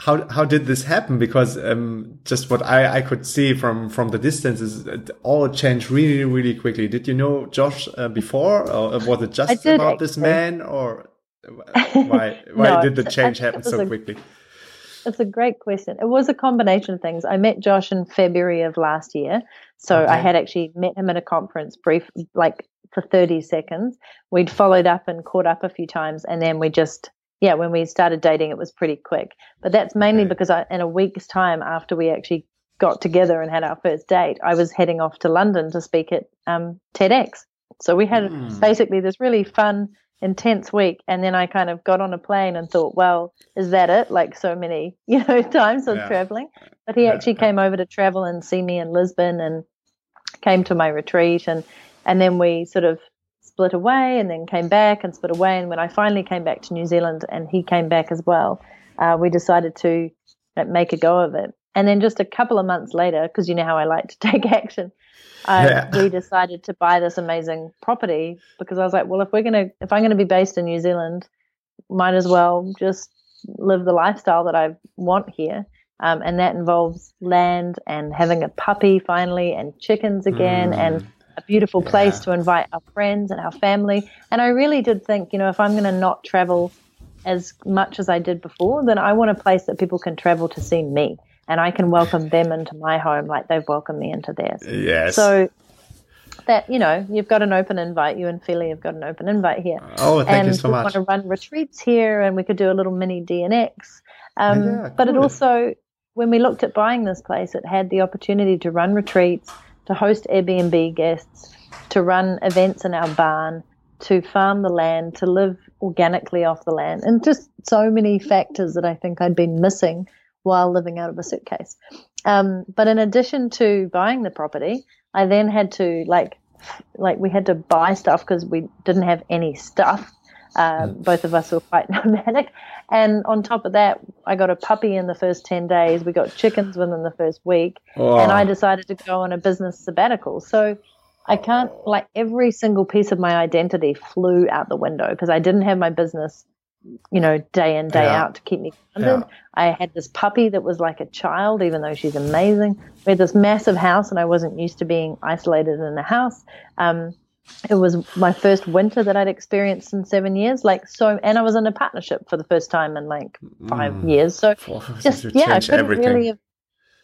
How how did this happen? Because um, just what I, I could see from from the distance is it all changed really really quickly. Did you know Josh uh, before, or was it just about actually. this man, or why why no, did the change happen so a, quickly? It's a great question. It was a combination of things. I met Josh in February of last year, so okay. I had actually met him at a conference brief, like for 30 seconds. We'd followed up and caught up a few times, and then we just, yeah, when we started dating, it was pretty quick. But that's mainly because I, in a week's time after we actually got together and had our first date, I was heading off to London to speak at um, TEDx. So we had mm. basically this really fun, intense week, and then I kind of got on a plane and thought, well, is that it? Like so many, you know, times of yeah. traveling. But he actually came over to travel and see me in Lisbon and came to my retreat and and then we sort of split away and then came back and split away. And when I finally came back to New Zealand and he came back as well, uh, we decided to make a go of it. And then just a couple of months later, because you know how I like to take action, uh, yeah. we decided to buy this amazing property because I was like, well, if we're gonna, if I'm gonna be based in New Zealand, might as well just live the lifestyle that I want here. Um, and that involves land and having a puppy finally and chickens again mm. and a beautiful place yeah. to invite our friends and our family. And I really did think, you know, if I'm going to not travel as much as I did before, then I want a place that people can travel to see me and I can welcome them into my home like they've welcomed me into theirs. Yes. So that you know you've got an open invite. You and Feli have got an open invite here. Oh, thank and you so we much. want to run retreats here, and we could do a little mini DNX. Um, yeah, cool. But it also, when we looked at buying this place, it had the opportunity to run retreats to host Airbnb guests, to run events in our barn, to farm the land, to live organically off the land, and just so many factors that I think I'd been missing while living out of a suitcase. Um, but in addition to buying the property, I then had to like like we had to buy stuff because we didn't have any stuff. Um, both of us were quite nomadic, and on top of that, I got a puppy in the first 10 days. We got chickens within the first week. Oh. And I decided to go on a business sabbatical. So I can't, like, every single piece of my identity flew out the window because I didn't have my business, you know, day in, day yeah. out to keep me funded. Yeah. I had this puppy that was like a child, even though she's amazing. We had this massive house, and I wasn't used to being isolated in a house. Um, it was my first winter that I'd experienced in seven years. Like so, and I was in a partnership for the first time in like five mm. years. So just yeah, I couldn't everything. really have.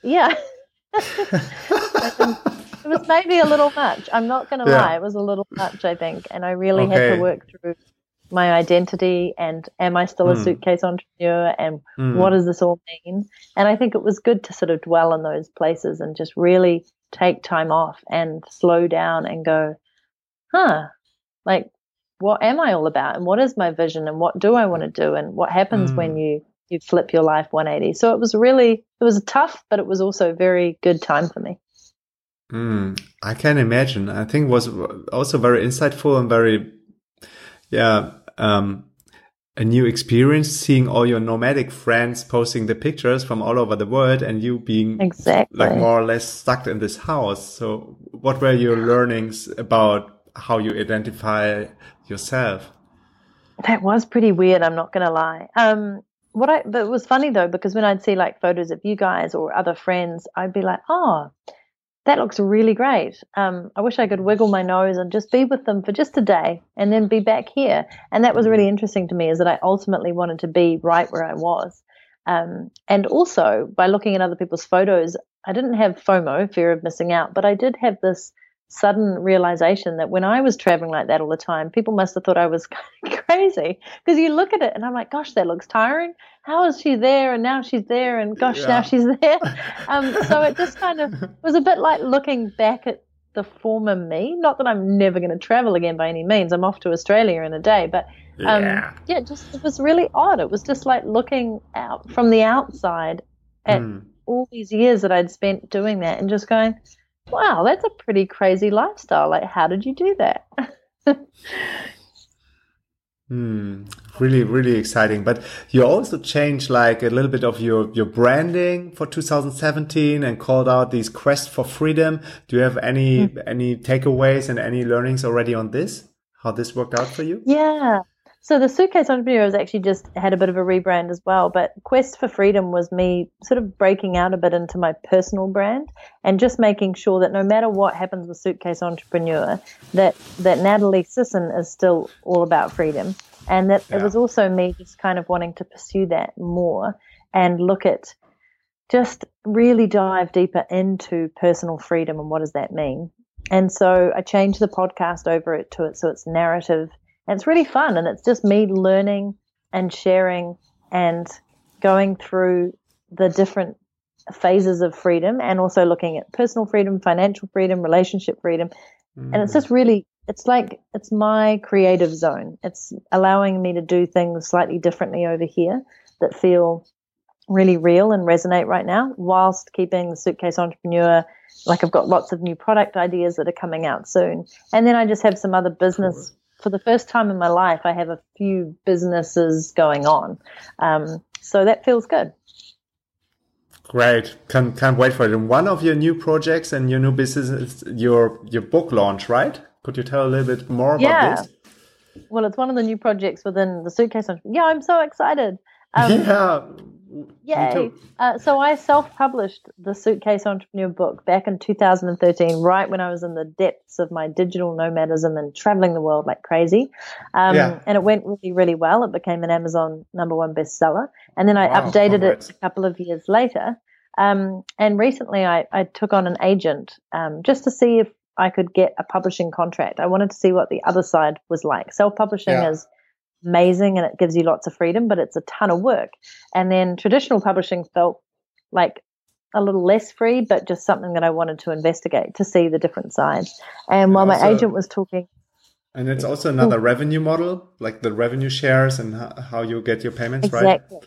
Yeah, it was maybe a little much. I'm not going to yeah. lie, it was a little much. I think, and I really okay. had to work through my identity and am I still a mm. suitcase entrepreneur and mm. what does this all mean? And I think it was good to sort of dwell in those places and just really take time off and slow down and go huh, like what am I all about and what is my vision and what do I want to do and what happens mm. when you you flip your life 180. So it was really it was tough, but it was also a very good time for me. Mm, I can imagine. I think was also very insightful and very, yeah, um, a new experience seeing all your nomadic friends posting the pictures from all over the world and you being exactly like more or less stuck in this house. So what were your learnings about how you identify yourself. That was pretty weird. I'm not going to lie. Um, what I but it was funny though because when I'd see like photos of you guys or other friends, I'd be like, oh, that looks really great. Um, I wish I could wiggle my nose and just be with them for just a day and then be back here. And that was really interesting to me is that I ultimately wanted to be right where I was. Um, and also by looking at other people's photos, I didn't have FOMO, fear of missing out, but I did have this sudden realization that when I was traveling like that all the time, people must have thought I was crazy because you look at it and I'm like, gosh, that looks tiring. How is she there? And now she's there, and gosh, yeah. now she's there. Um, so it just kind of was a bit like looking back at the former me. Not that I'm never going to travel again by any means. I'm off to Australia in a day, but um, Yeah. yeah, just it was really odd. It was just like looking out from the outside at Hmm. all these years that I'd spent doing that and just going, wow, that's a pretty crazy lifestyle. Like, how did you do that? Hmm. Really, really exciting. But you also changed like a little bit of your, your branding for 2017 and called out these quests for freedom. Do you have any, any takeaways and any learnings already on this? How this worked out for you? Yeah. So the suitcase entrepreneur has actually just had a bit of a rebrand as well. But Quest for Freedom was me sort of breaking out a bit into my personal brand and just making sure that no matter what happens with Suitcase Entrepreneur, that that Natalie Sisson is still all about freedom, and that Yeah. it was also me just kind of wanting to pursue that more and look at just really dive deeper into personal freedom and what does that mean. And so I changed the podcast over it to it so it's narrative and it's really fun and it's just me learning and sharing and going through the different phases of freedom and also looking at personal freedom, financial freedom, relationship freedom. And it's mm. just really it's like it's my creative zone. It's allowing me to do things slightly differently over here that feel really real and resonate right now whilst keeping the suitcase entrepreneur like I've got lots of new product ideas that are coming out soon. And then I just have some other business for the first time in my life. I have a few businesses going on. Um, so that feels good. Great. Can't, can't wait for it. And one of your new projects and your new business is your, your book launch, right? Could you tell a little bit more about Yeah. this? Well, it's one of the new projects within the suitcase. Yeah, I'm so excited. Um, yeah. Yay. Uh, so I self published the Suitcase Entrepreneur book back in 2013, right when I was in the depths of my digital nomadism and traveling the world like crazy. Um, Yeah. And it went really, really well. It became an Amazon number one bestseller. And then I Wow, updated congrats. it a couple of years later. Um, and recently I, I took on an agent um, just to see if I could get a publishing contract. I wanted to see what the other side was like. Self publishing Yeah. is amazing and it gives you lots of freedom, but it's a ton of work. And then traditional publishing felt like a little less free, but just something that I wanted to investigate to see the different sides. And while my agent was talking, And it's also another revenue model, like the revenue shares and how, you get your payments, right? exactly.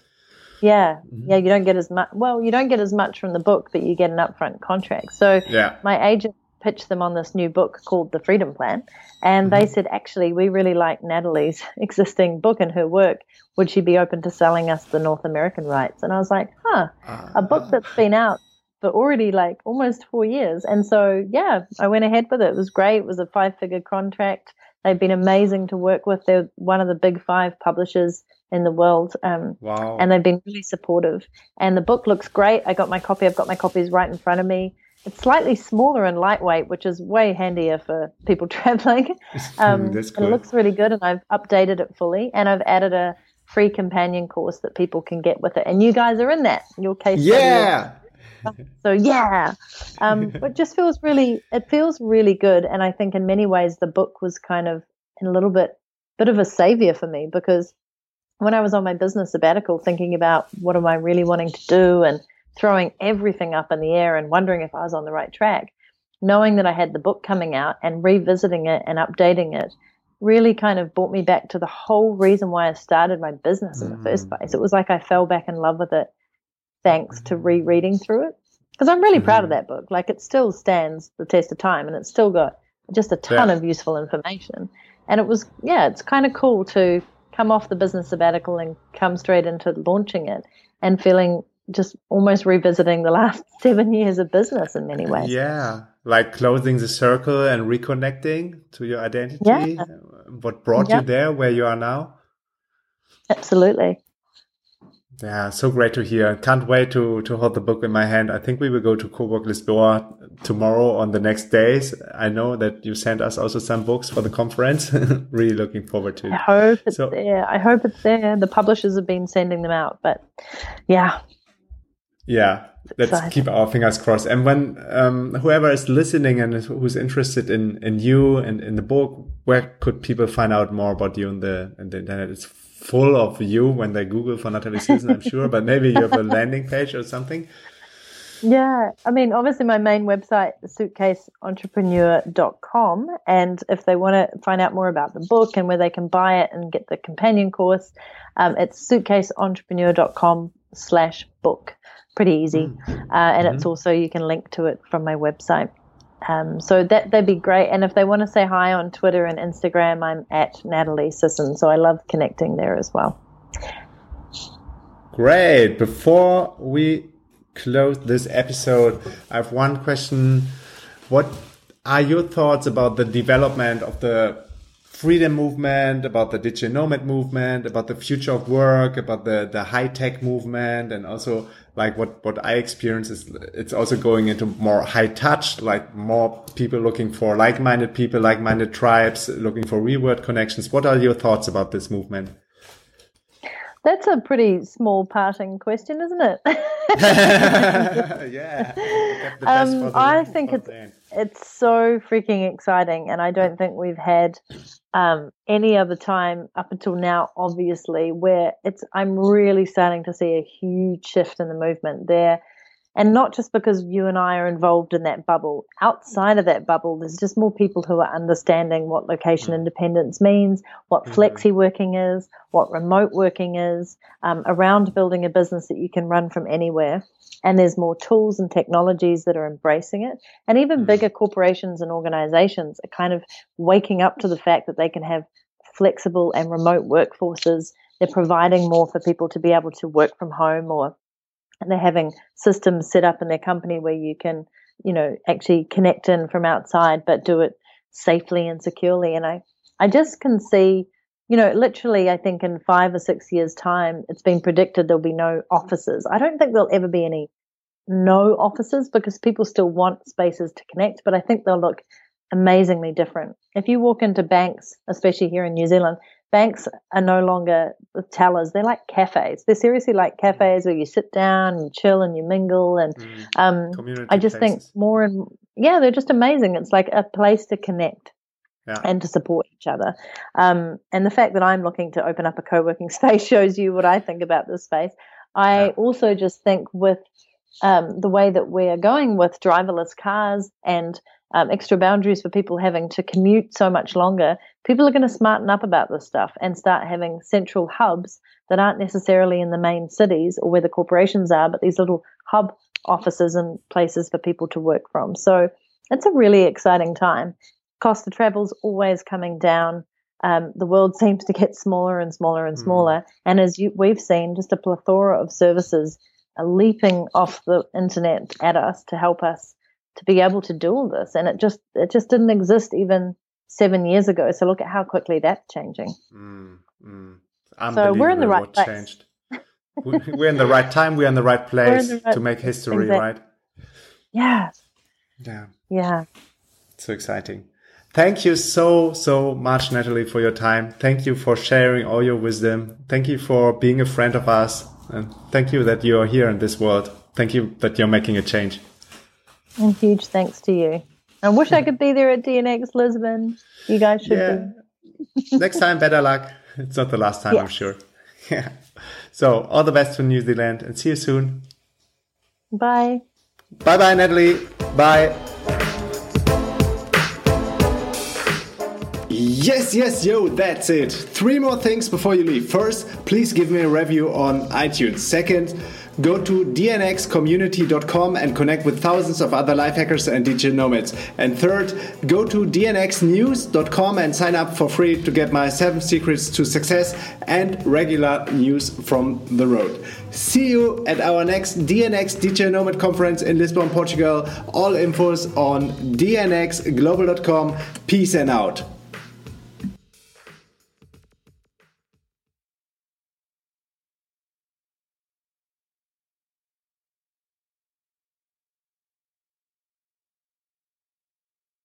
Yeah, mm-hmm. yeah, you don't get as much. Well, you don't get as much from the book, but you get an upfront contract. So Yeah. my agent pitched them on this new book called The Freedom Plan. And they said, actually, we really like Natalie's existing book and her work. Would she be open to selling us the North American rights? And I was like, huh, a book that's been out for already like almost four years. And so, yeah, I went ahead with it. It was great. It was a five figure contract. They've been amazing to work with. They're one of the big five publishers in the world. Um, Wow. and they've been really supportive. And the book looks great. I got my copy. I've got my copies right in front of me. It's slightly smaller and lightweight, which is way handier for people traveling. Um, That's cool. it looks really good, and I've updated it fully, and I've added a free companion course that people can get with it. And you guys are in that. Your case yeah. so yeah, um, it just feels really, it feels really good. And I think in many ways the book was kind of a little bit, bit of a savior for me because when I was on my business sabbatical, thinking about what am I really wanting to do and throwing everything up in the air and wondering if I was on the right track, knowing that I had the book coming out and revisiting it and updating it really kind of brought me back to the whole reason why I started my business in the first mm. place. It was like I fell back in love with it thanks to mm. rereading through it. Because I'm really proud of mm. that book. Like it still stands the test of time and it's still got just a ton Yeah. of useful information. And it was, yeah, it's kind of cool to come off the business sabbatical and come straight into launching it and feeling just almost revisiting the last seven years of business in many ways. Yeah. Like closing the circle and reconnecting to your identity. Yeah. What brought you there where you are now? Absolutely. Yeah, so great to hear. Can't wait to, to hold the book in my hand. I think we will go to Cowork Lisboa tomorrow on the next days. I know that you sent us also some books for the conference. really looking forward to I hope it's So- there. I hope it's there. The publishers have been sending them out, but yeah, Yeah, let's keep our fingers crossed. And when um, whoever is listening and who's interested in, in you and in the book, where could people find out more about you on the, on the internet? It's full of you when they Google for Natalie Sisson, I'm sure, but maybe you have a landing page or something. Yeah, I mean, obviously, my main website is suitcaseentrepreneur.com. And if they want to find out more about the book and where they can buy it and get the companion course, um, it's suitcaseentrepreneur.com slash book. Pretty easy. Mm. Uh, and mm-hmm. it's also, you can link to it from my website. Um, so that that'd be great. And if they want to say hi on Twitter and Instagram, I'm at Natalie Sisson. So I love connecting there as well. Great. Before we close this episode, I have one question. What are your thoughts about the development of the freedom movement, about the digital nomad movement, about the future of work, about the, the high tech movement, and also like what, what I experience is it's also going into more high touch, like more people looking for like-minded people, like-minded tribes, looking for real world connections. What are your thoughts about this movement? That's a pretty small parting question, isn't it? yeah. Um, I think it's it's so freaking exciting, and I don't think we've had um, any other time up until now. Obviously, where it's I'm really starting to see a huge shift in the movement there and not just because you and I are involved in that bubble. Outside of that bubble, there's just more people who are understanding what location mm. independence means, what mm-hmm. flexi working is, what remote working is, um, around building a business that you can run from anywhere. And there's more tools and technologies that are embracing it. And even mm. bigger corporations and organizations are kind of waking up to the fact that they can have flexible and remote workforces. They're providing more for people to be able to work from home or they're having systems set up in their company where you can, you know, actually connect in from outside, but do it safely and securely. And I, I just can see, you know, literally, I think in five or six years' time, it's been predicted there'll be no offices. I don't think there'll ever be any no offices because people still want spaces to connect, but I think they'll look amazingly different. If you walk into banks, especially here in New Zealand, banks are no longer tellers. They're like cafes. They're seriously like cafes where you sit down and chill and you mingle. And mm. um, I just places. think more and yeah, they're just amazing. It's like a place to connect. Yeah. And to support each other. Um, and the fact that I'm looking to open up a co working space shows you what I think about this space. I yeah. also just think with um, the way that we're going with driverless cars and um, extra boundaries for people having to commute so much longer, people are going to smarten up about this stuff and start having central hubs that aren't necessarily in the main cities or where the corporations are, but these little hub offices and places for people to work from. So it's a really exciting time. Cost of travel's always coming down. Um, the world seems to get smaller and smaller and hmm. smaller. Mm. And as you, we've seen, just a plethora of services are leaping off the internet at us to help us to be able to do all this. And it just it just didn't exist even seven years ago. So look at how quickly that's changing. Mm, mm. So we're in the right place. Changed. we're in the right time. We're in the right place the right to make history, exactly. right? Yeah. Yeah. Yeah. So exciting. Thank you so, so much, Natalie, for your time. Thank you for sharing all your wisdom. Thank you for being a friend of us. And thank you that you are here in this world. Thank you that you're making a change. And huge thanks to you. I wish I could be there at DNX Lisbon. You guys should yeah. be. Next time, better luck. It's not the last time, yes. I'm sure. Yeah. So, all the best for New Zealand and see you soon. Bye. Bye bye, Natalie. Bye. Yes, yes, yo, that's it. Three more things before you leave. First, please give me a review on iTunes. Second, Go to dnxcommunity.com and connect with thousands of other life hackers and digital nomads. And third, go to dnxnews.com and sign up for free to get my seven secrets to success and regular news from the road. See you at our next DNX Digital Nomad conference in Lisbon, Portugal. All infos on dnxglobal.com. Peace and out.